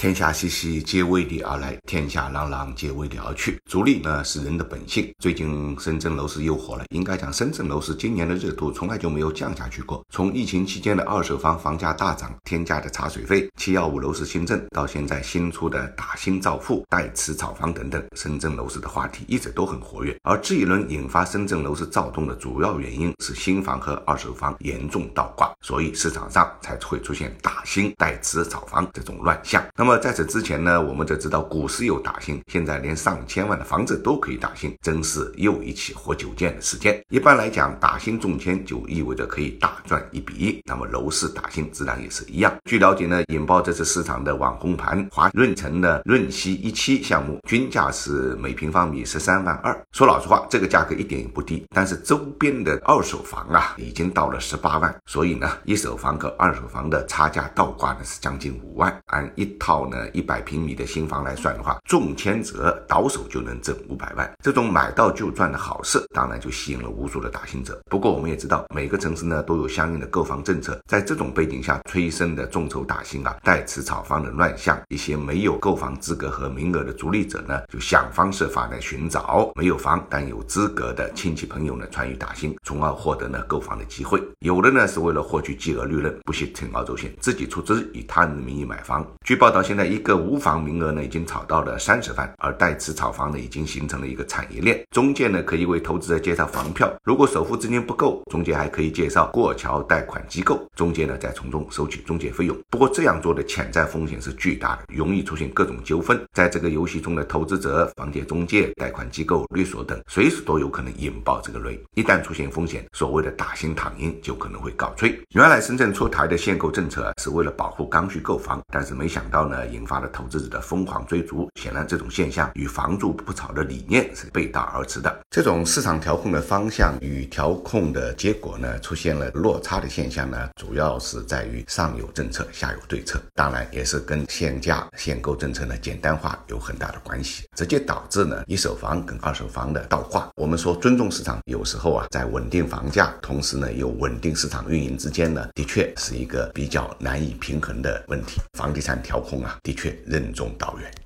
天下熙熙，皆为利而来；天下攘攘，皆为利而去。逐利呢是人的本性。最近深圳楼市又火了，应该讲深圳楼市今年的热度从来就没有降下去过。从疫情期间的二手房房价大涨、天价的茶水费、七幺五楼市新政，到现在新出的打新造富、代持炒房等等，深圳楼市的话题一直都很活跃。而这一轮引发深圳楼市躁动的主要原因是新房和二手房严重倒挂，所以市场上才会出现打新代持炒房这种乱象。那么。那么在此之前呢，我们就知道股市有打新，现在连上千万的房子都可以打新，真是又一起活久见的事件。一般来讲，打新中签就意味着可以大赚一笔，那么楼市打新自然也是一样。据了解呢，引爆这次市场的网红盘华润城的润西一期项目，均价是每平方米十三万二。说老实话，这个价格一点也不低，但是周边的二手房啊，已经到了十八万，所以呢，一手房和二手房的差价倒挂呢是将近五万，按一套。呢，一百平米的新房来算的话，中签者倒手就能挣五百万，这种买到就赚的好事，当然就吸引了无数的打新者。不过我们也知道，每个城市呢都有相应的购房政策，在这种背景下催生的众筹打新啊、代持炒房的乱象，一些没有购房资格和名额的逐利者呢，就想方设法来寻找没有房但有资格的亲戚朋友呢参与打新，从而获得呢购房的机会。有的呢是为了获取巨额利润，不惜铤而走险，自己出资以他人的名义买房。据报道。现在一个无房名额呢，已经炒到了三十万，而代持炒房呢，已经形成了一个产业链。中介呢，可以为投资者介绍房票，如果首付资金不够，中介还可以介绍过桥贷款机构，中介呢再从中收取中介费用。不过这样做的潜在风险是巨大的，容易出现各种纠纷。在这个游戏中的投资者、房借中介、贷款机构、律所等，随时都有可能引爆这个雷。一旦出现风险，所谓的打新躺赢就可能会告吹。原来深圳出台的限购政策是为了保护刚需购房，但是没想到呢。引发了投资者的疯狂追逐，显然这种现象与房住不炒的理念是背道而驰的。这种市场调控的方向与调控的结果呢，出现了落差的现象呢，主要是在于上有政策，下有对策，当然也是跟限价限购政策的简单化有很大的关系，直接导致呢一手房跟二手房的倒挂。我们说尊重市场，有时候啊，在稳定房价同时呢又稳定市场运营之间呢，的确是一个比较难以平衡的问题。房地产调控啊。的确任重道远。